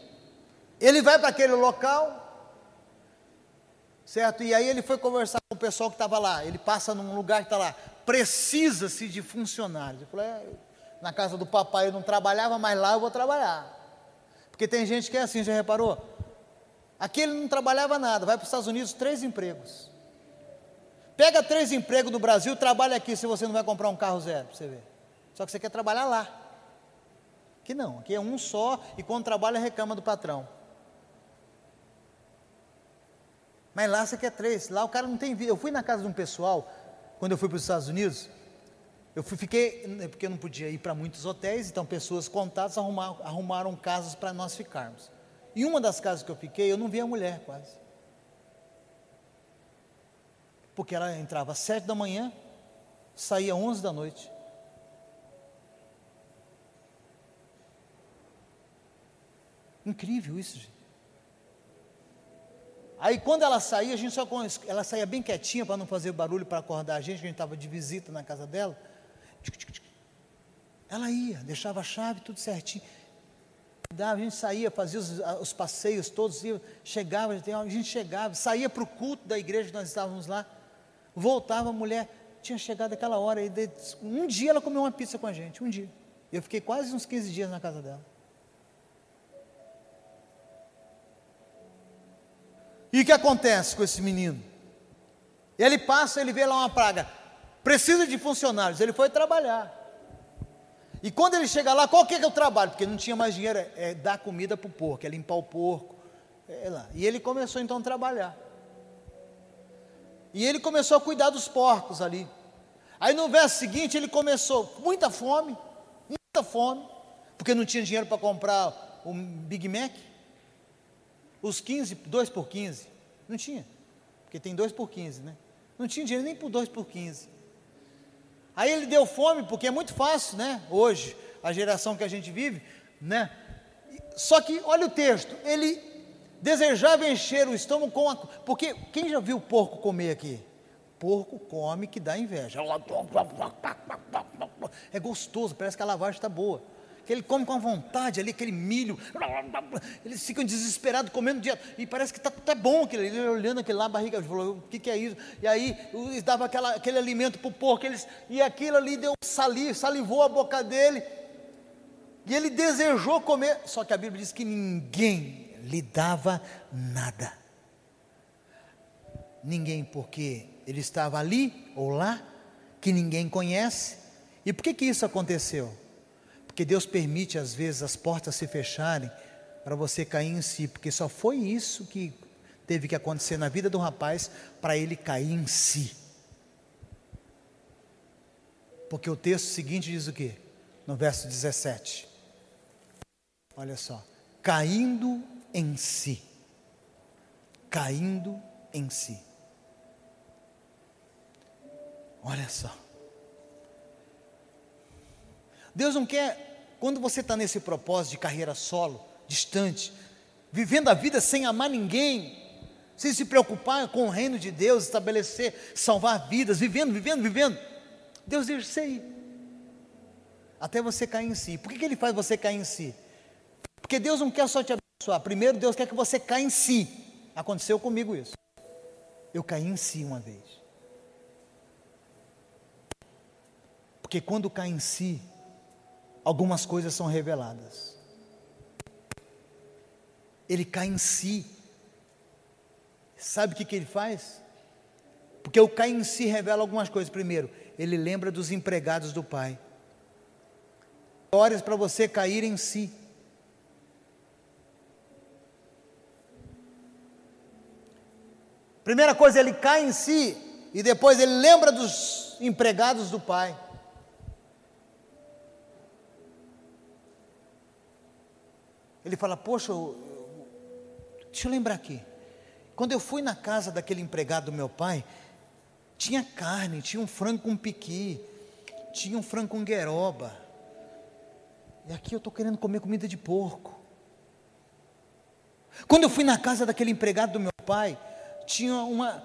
ele vai para aquele local, certo? E aí ele foi conversar com o pessoal que estava lá. Ele passa num lugar que está lá, precisa-se de funcionários. Eu falei, é, na casa do papai eu não trabalhava, mas lá eu vou trabalhar. Porque tem gente que é assim, já reparou? Aqui ele não trabalhava nada, vai para os Estados Unidos, três empregos. Pega três empregos no Brasil, trabalha aqui se você não vai comprar um carro zero, para você ver. Só que você quer trabalhar lá. Aqui não, aqui é um só e quando trabalha reclama do patrão. Mas lá você quer três, lá o cara não tem vida. Eu fui na casa de um pessoal, quando eu fui para os Estados Unidos, eu fiquei, né, porque eu não podia ir para muitos hotéis, então pessoas contadas arrumaram, casas para nós ficarmos. Em uma das casas que eu fiquei, eu não vi a mulher quase. Porque ela entrava às sete da manhã, saía às onze da noite. Incrível isso, gente. Aí quando ela saía, a gente só ela saía bem quietinha para não fazer barulho para acordar a gente, que a gente estava de visita na casa dela. Ela ia, deixava a chave tudo certinho. A gente saía, fazia os, os passeios todos, chegava, a gente chegava, saía para o culto da igreja que nós estávamos lá, voltava, a mulher tinha chegado aquela hora, e um dia ela comeu uma pizza com a gente, um dia. Eu fiquei quase uns 15 dias na casa dela. E o que acontece com esse menino? Ele passa, ele vê lá uma praga, precisa de funcionários, ele foi trabalhar. E quando ele chega lá, qual que é, o trabalho? Porque não tinha mais dinheiro, é, é dar comida para o porco, é limpar o porco. É lá. E ele começou então a trabalhar. E ele começou a cuidar dos porcos ali. Aí no verso seguinte ele começou, muita fome, muita fome, porque não tinha dinheiro para comprar um Big Mac. Os 15, 2 por 15. Não tinha. Porque tem 2 por 15, né? Não tinha dinheiro nem por 2 por 15. Aí ele deu fome, porque é muito fácil, né? Hoje, a geração que a gente vive, né? Só que, olha o texto, ele desejava encher o estômago com a. Porque quem já viu porco comer aqui? Porco come que dá inveja. É gostoso, parece que a lavagem está boa que ele come com vontade ali, aquele milho, eles ficam desesperados comendo direto, e parece que está tá bom aquele, ele olhando aquele lá, a barriga, falou, o que, que é isso? E aí eles davam aquela, aquele alimento para o porco, eles, e aquilo ali deu saliva, salivou a boca dele, e ele desejou comer, só que a Bíblia diz que ninguém lhe dava nada. Ninguém, porque ele estava ali ou lá, que ninguém conhece. E por que que isso aconteceu? Porque Deus permite às vezes as portas se fecharem para você cair em si, porque só foi isso que teve que acontecer na vida do rapaz para ele cair em si. Porque o texto seguinte diz o que? No verso 17. Olha só, caindo em si. Caindo em si. Olha só. Deus não quer, quando você está nesse propósito de carreira solo, distante, vivendo a vida sem amar ninguém, sem se preocupar com o reino de Deus, estabelecer, salvar vidas, vivendo, vivendo, vivendo, Deus deixa você ir, até você cair em si. Por que, que Ele faz você cair em si? Porque Deus não quer só te abençoar, primeiro Deus quer que você caia em si. Aconteceu comigo isso. Eu caí em si uma vez. Porque quando cai em si, algumas coisas são reveladas. Ele cai em si. Sabe o que, que ele faz? Porque o cai em si revela algumas coisas. Primeiro, ele lembra dos empregados do pai. Horas para você cair em si. Primeira coisa, ele cai em si e depois ele lembra dos empregados do pai. Ele fala: Poxa, deixa eu lembrar aqui. Quando eu fui na casa daquele empregado do meu pai, tinha carne, tinha um frango com piqui, tinha um frango com gueroba. E aqui eu estou querendo comer comida de porco. Quando eu fui na casa daquele empregado do meu pai, tinha uma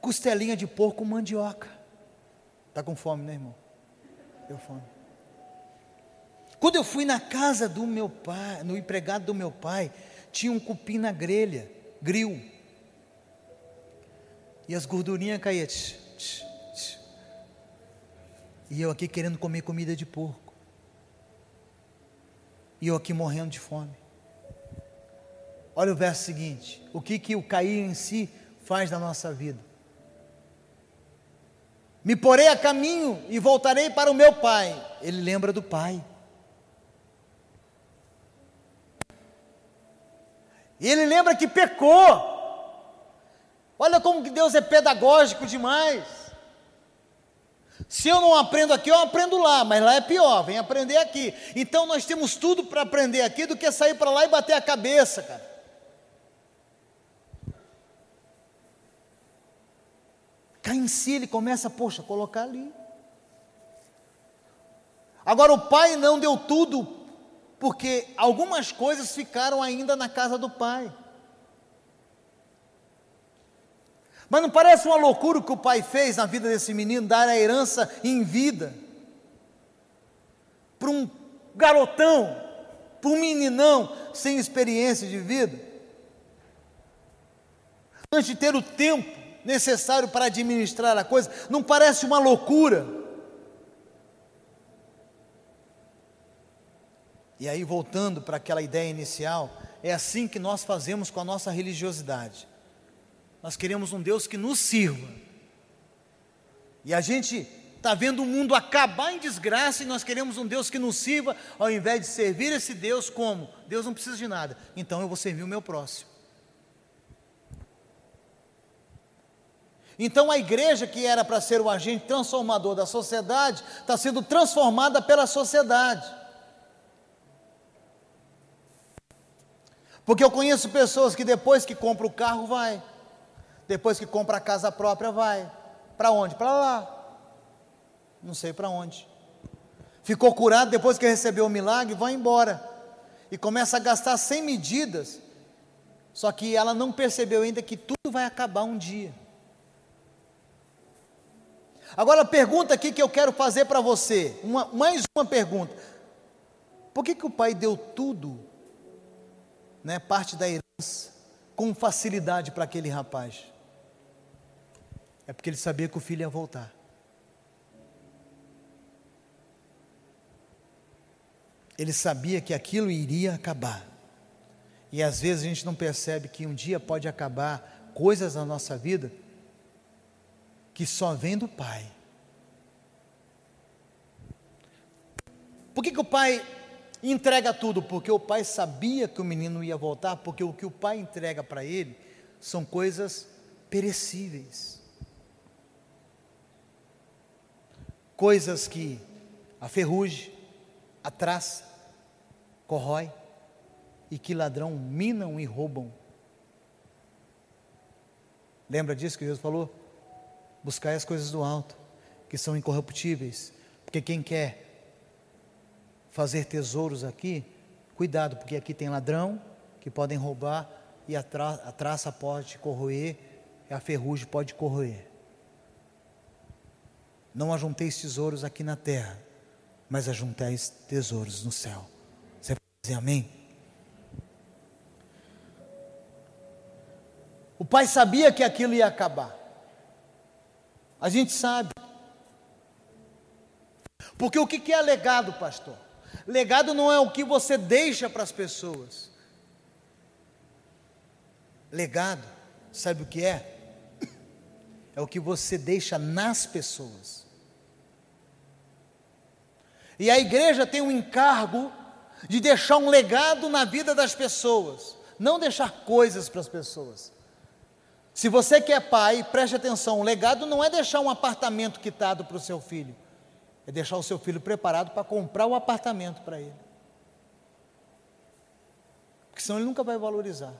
costelinha de porco com mandioca. Está com fome, né, irmão? Deu fome. Quando eu fui na casa do meu pai, no empregado do meu pai, tinha um cupim na grelha, grill. E as gordurinhas caíam. Tch, tch, tch. E eu aqui querendo comer comida de porco. E eu aqui morrendo de fome. Olha o verso seguinte: o que, que o cair em si faz na nossa vida? Me porei a caminho e voltarei para o meu pai. Ele lembra do pai. E ele lembra que pecou. Olha como que Deus é pedagógico demais. Se eu não aprendo aqui, eu aprendo lá, mas lá é pior, vem aprender aqui. Então nós temos tudo para aprender aqui do que sair para lá e bater a cabeça, cara. Cai em si, ele começa, poxa, colocar ali. Agora o pai não deu tudo, porque algumas coisas ficaram ainda na casa do pai. Mas não parece uma loucura o que o pai fez na vida desse menino, dar a herança em vida para um garotão, para um meninão sem experiência de vida? Antes de ter o tempo necessário para administrar a coisa, não parece uma loucura? E aí, voltando para aquela ideia inicial, é assim que nós fazemos com a nossa religiosidade. Nós queremos um Deus que nos sirva. E a gente está vendo o mundo acabar em desgraça e nós queremos um Deus que nos sirva, ao invés de servir esse Deus como? Deus não precisa de nada, então eu vou servir o meu próximo. Então a igreja, que era para ser o agente transformador da sociedade, está sendo transformada pela sociedade. Porque eu conheço pessoas que depois que compra o carro, vai. Depois que compra a casa própria, vai. Para onde? Para lá. Não sei para onde. Ficou curado depois que recebeu o milagre, vai embora. E começa a gastar sem medidas. Só que ela não percebeu ainda que tudo vai acabar um dia. Agora a pergunta aqui que eu quero fazer para você, uma, mais uma pergunta. Por que, que o pai deu tudo, né, parte da herança, com facilidade para aquele rapaz? É porque ele sabia que o filho ia voltar. Ele sabia que aquilo iria acabar. E às vezes a gente não percebe que um dia pode acabar coisas na nossa vida que só vem do pai. Por que, que o pai entrega tudo? Porque o pai sabia que o menino ia voltar, porque o que o pai entrega para ele são coisas perecíveis. coisas que a ferrugem, a traça, corrói e que ladrão minam e roubam. Lembra disso que Jesus falou? Buscai as coisas do alto, que são incorruptíveis, porque quem quer fazer tesouros aqui, cuidado, porque aqui tem ladrão que podem roubar e a, tra a traça pode corroer, a ferrugem pode corroer. Não ajunteis tesouros aqui na terra, mas ajunteis tesouros no céu. Você pode dizer amém? O pai sabia que aquilo ia acabar. A gente sabe. Porque o que é legado, pastor? Legado não é o que você deixa para as pessoas. Legado, sabe o que é? É o que você deixa nas pessoas. E a igreja tem um encargo de deixar um legado na vida das pessoas, não deixar coisas para as pessoas. Se você quer pai, preste atenção: o legado não é deixar um apartamento quitado para o seu filho, é deixar o seu filho preparado para comprar um apartamento para ele. Porque senão ele nunca vai valorizar.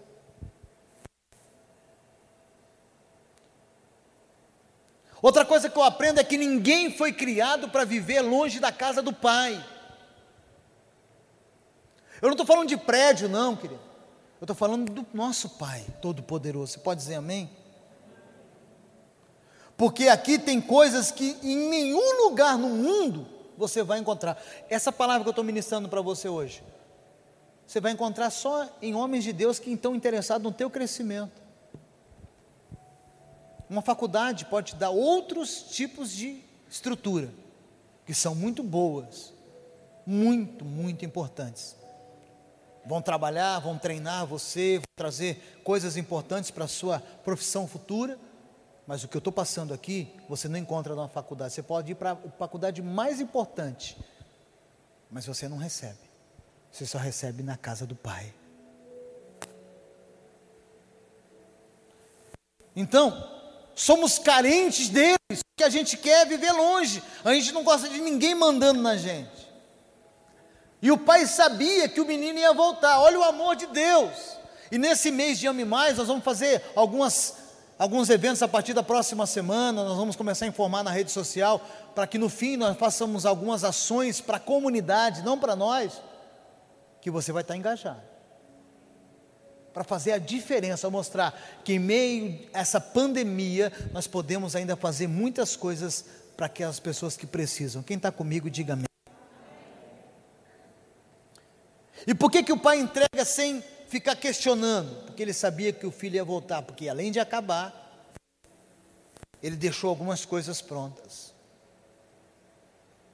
Outra coisa que eu aprendo é que ninguém foi criado para viver longe da casa do pai. Eu não estou falando de prédio, não, querido. Eu estou falando do nosso pai todo-poderoso. Você pode dizer amém? Porque aqui tem coisas que em nenhum lugar no mundo você vai encontrar. Essa palavra que eu estou ministrando para você hoje, você vai encontrar só em homens de Deus que estão interessados no teu crescimento. Uma faculdade pode te dar outros tipos de estrutura, que são muito boas, muito, muito importantes. Vão trabalhar, vão treinar você, vão trazer coisas importantes para a sua profissão futura, mas o que eu estou passando aqui, você não encontra numa faculdade. Você pode ir para a faculdade mais importante, mas você não recebe. Você só recebe na casa do Pai. Então, somos carentes deles, que a gente quer viver longe. A gente não gosta de ninguém mandando na gente. E o pai sabia que o menino ia voltar. Olha o amor de Deus. E nesse mês de Ame Mais, nós vamos fazer algumas alguns eventos a partir da próxima semana, nós vamos começar a informar na rede social, para que no fim nós façamos algumas ações para a comunidade, não para nós, que você vai estar engajado. Para fazer a diferença, mostrar que em meio a essa pandemia, nós podemos ainda fazer muitas coisas para aquelas pessoas que precisam. Quem está comigo, diga amém. E por que, que o pai entrega sem ficar questionando, porque ele sabia que o filho ia voltar, porque além de acabar, ele deixou algumas coisas prontas.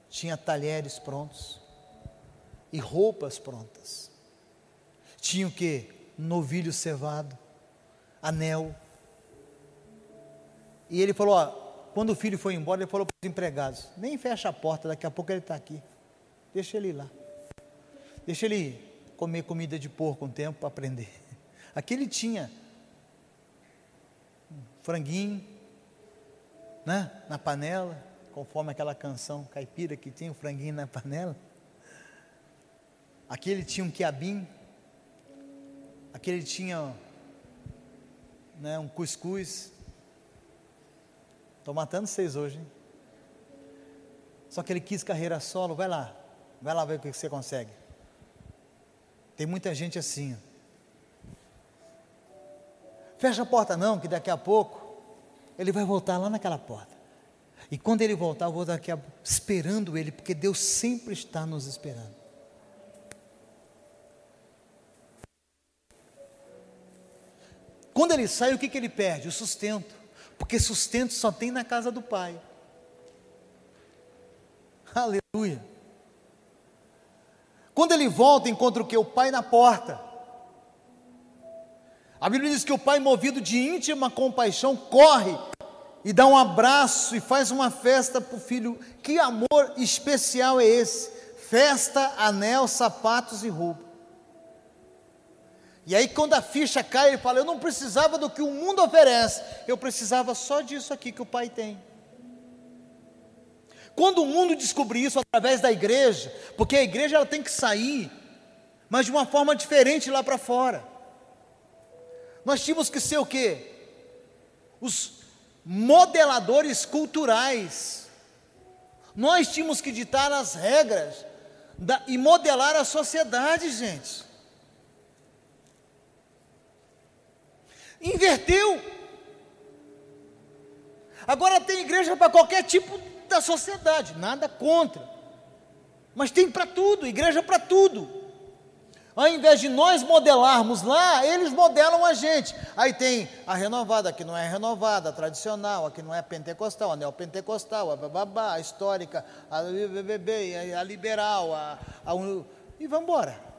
Tinha talheres prontos e roupas prontas. Tinha o que? Novilho cevado, anel. E ele falou: ó, quando o filho foi embora, ele falou para os empregados: nem fecha a porta, daqui a pouco ele está aqui. Deixa ele ir lá. Deixa ele ir comer comida de porco um tempo para aprender. Aqui ele tinha um franguinho, né, na panela, conforme aquela canção caipira que tinha o um franguinho na panela. Aqui ele tinha um quiabim, aqui ele tinha né, um cuscuz. Estou matando vocês hoje, hein? Só que ele quis carreira solo, vai lá, vai lá ver o que você consegue. Tem muita gente assim. Fecha a porta não, que daqui a pouco ele vai voltar lá naquela porta. E quando ele voltar, eu vou daqui a, esperando ele, porque Deus sempre está nos esperando. Quando ele sai, o que, que ele perde? O sustento. Porque sustento só tem na casa do Pai. Aleluia. Quando ele volta, encontra o que? O pai na porta. A Bíblia diz que o pai, movido de íntima compaixão, corre e dá um abraço e faz uma festa para o filho. Que amor especial é esse? Festa, anel, sapatos e roupa. E aí, quando a ficha cai, ele fala: Eu não precisava do que o mundo oferece, eu precisava só disso aqui que o pai tem. Quando o mundo descobrir isso através da igreja, porque a igreja ela tem que sair, mas de uma forma diferente lá para fora. Nós tínhamos que ser o quê? Os modeladores culturais. Nós tínhamos que ditar as regras da, e modelar a sociedade, gente. Inverteu. Agora tem igreja para qualquer tipo da sociedade, nada contra. Mas tem para tudo, igreja para tudo. Ao invés de nós modelarmos lá, eles modelam a gente. Aí tem a renovada, que não é renovada, a tradicional, a que não é pentecostal, a neopentecostal, a bababá, a histórica, a BBB, a liberal, a, a, e vamos embora.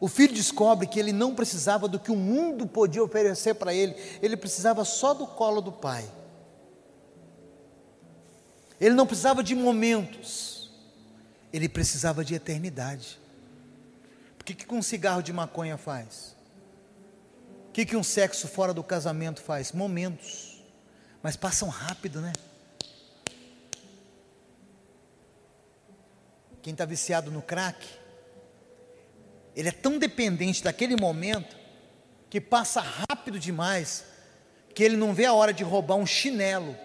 O filho descobre que ele não precisava do que o mundo podia oferecer para ele, ele precisava só do colo do pai. Ele não precisava de momentos, ele precisava de eternidade. O que, que um cigarro de maconha faz? O que, que um sexo fora do casamento faz? Momentos, mas passam rápido, né? Quem está viciado no crack, ele é tão dependente daquele momento que passa rápido demais, que ele não vê a hora de roubar um chinelo,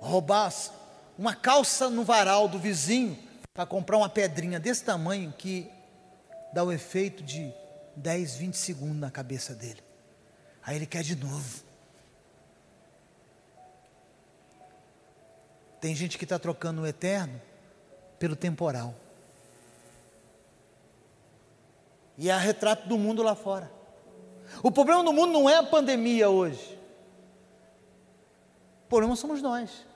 roubar uma calça no varal do vizinho para comprar uma pedrinha desse tamanho que dá o efeito de 10, 20 segundos na cabeça dele. Aí ele quer de novo. Tem gente que está trocando o eterno pelo temporal. E há retrato do mundo lá fora. O problema do mundo não é a pandemia hoje. O problema somos nós.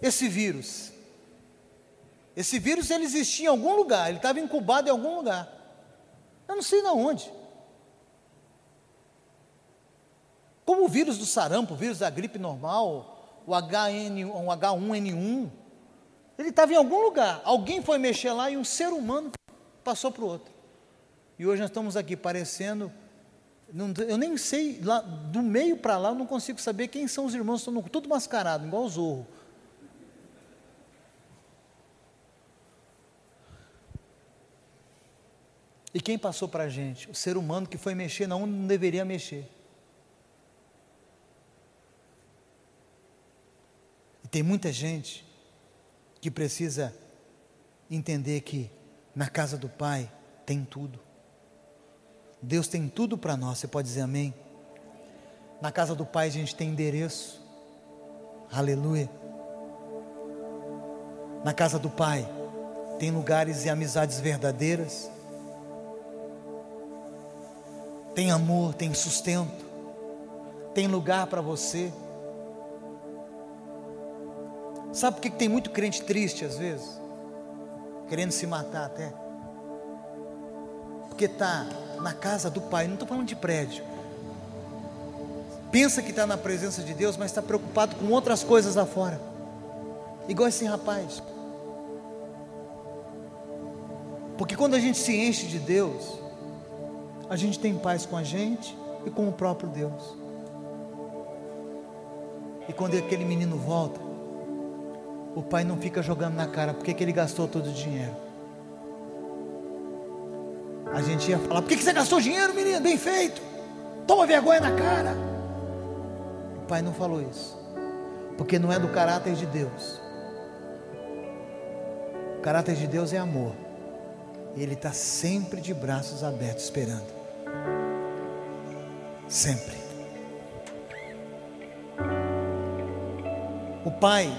Esse vírus. Esse vírus ele existia em algum lugar, ele estava incubado em algum lugar. Eu não sei de onde. Como o vírus do sarampo, o vírus da gripe normal, o HN, um H1N1, ele estava em algum lugar. Alguém foi mexer lá e um ser humano passou para o outro. E hoje nós estamos aqui parecendo. Não, eu nem sei, lá, do meio para lá, eu não consigo saber quem são os irmãos, estão tudo mascarado, igual o Zorro. E quem passou para a gente? O ser humano que foi mexer não, não deveria mexer. E tem muita gente que precisa entender que na casa do Pai tem tudo. Deus tem tudo para nós, você pode dizer amém? Na casa do Pai a gente tem endereço, aleluia. Na casa do Pai tem lugares e amizades verdadeiras, tem amor, tem sustento, tem lugar para você. Sabe por que tem muito crente triste às vezes? Querendo se matar até. Porque está na casa do Pai, não estou falando de prédio. Pensa que está na presença de Deus, mas está preocupado com outras coisas lá fora. Igual esse rapaz. Porque quando a gente se enche de Deus, a gente tem paz com a gente e com o próprio Deus. E quando aquele menino volta, o pai não fica jogando na cara porque que ele gastou todo o dinheiro. A gente ia falar: por que, que você gastou dinheiro, menino? Bem feito. Toma vergonha na cara. O pai não falou isso, porque não é do caráter de Deus. O caráter de Deus é amor. E Ele está sempre de braços abertos esperando. Sempre. O pai,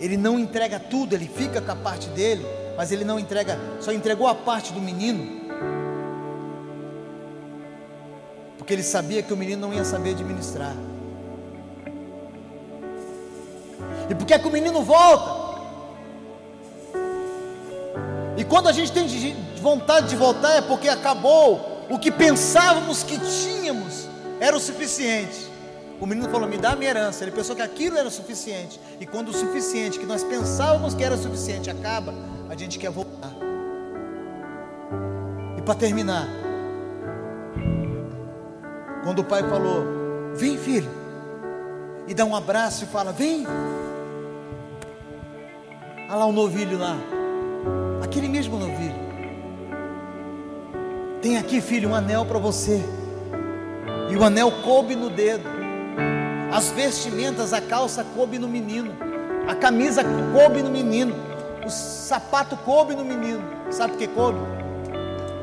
ele não entrega tudo, ele fica com a parte dele, mas ele não entrega, só entregou a parte do menino. Porque ele sabia que o menino não ia saber administrar. E por que, é que o menino volta? E quando a gente tem vontade de voltar é porque acabou o que pensávamos que tínhamos era o suficiente. O menino falou: Me dá a minha herança. Ele pensou que aquilo era suficiente. E quando o suficiente, que nós pensávamos que era suficiente, acaba, a gente quer voltar. E para terminar, quando o pai falou: Vem, filho, e dá um abraço e fala: Vem. Olha lá o novilho lá, aquele mesmo novilho. Tem aqui, filho, um anel para você. E o anel coube no dedo. As vestimentas, a calça coube no menino. A camisa coube no menino. O sapato coube no menino. Sabe por que coube?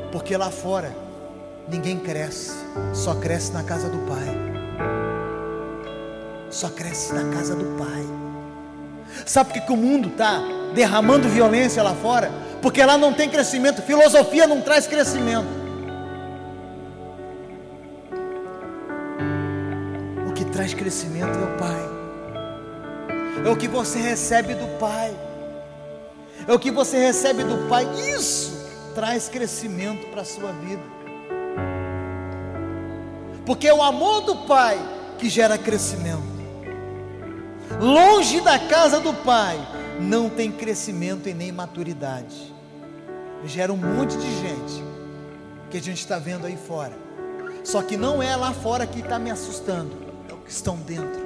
Porque lá fora ninguém cresce, só cresce na casa do Pai. Só cresce na casa do Pai. Sabe por que, que o mundo está derramando violência lá fora? Porque lá não tem crescimento, filosofia não traz crescimento. Traz crescimento é o Pai. É o que você recebe do Pai. É o que você recebe do Pai. Isso traz crescimento para a sua vida. Porque é o amor do Pai que gera crescimento. Longe da casa do Pai não tem crescimento e nem maturidade. Gera um monte de gente que a gente está vendo aí fora. Só que não é lá fora que está me assustando estão dentro,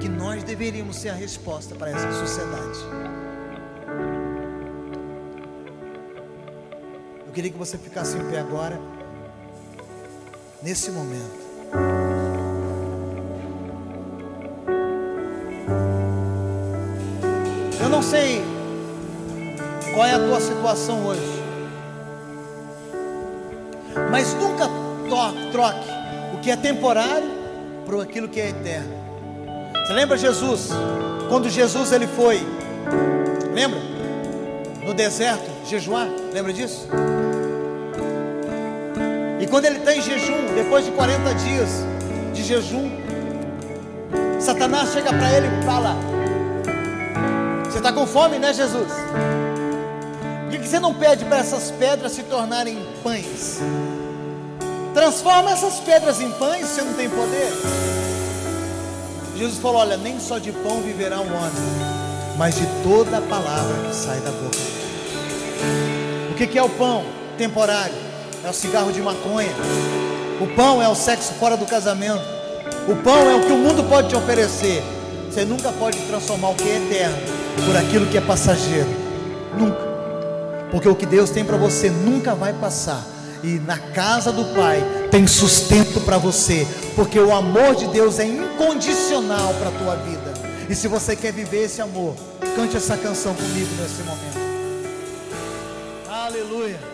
que nós deveríamos ser a resposta para essa sociedade. queria que você ficasse em pé agora, nesse momento. Eu não sei qual é a tua situação hoje, mas nunca troque o que é temporário por aquilo que é eterno. Você lembra Jesus? Quando Jesus ele foi, lembra? No deserto, jejuar, lembra disso? E quando ele está em jejum, depois de 40 dias de jejum, Satanás chega para ele e fala: Você está com fome, né, Jesus? Por que, que você não pede para essas pedras se tornarem pães? Transforma essas pedras em pães, você não tem poder. Jesus falou: Olha, nem só de pão viverá um homem, mas de toda a palavra que sai da boca. O que, é o pão? Temporário, é o cigarro de maconha. O pão é o sexo fora do casamento. O pão é o que o mundo pode te oferecer. Você nunca pode transformar o que é eterno por aquilo que é passageiro. Nunca. Porque o que Deus tem para você nunca vai passar e na casa do Pai tem sustento para você, porque o amor de Deus é incondicional para a tua vida. E se você quer viver esse amor, cante essa canção comigo nesse momento. Aleluia.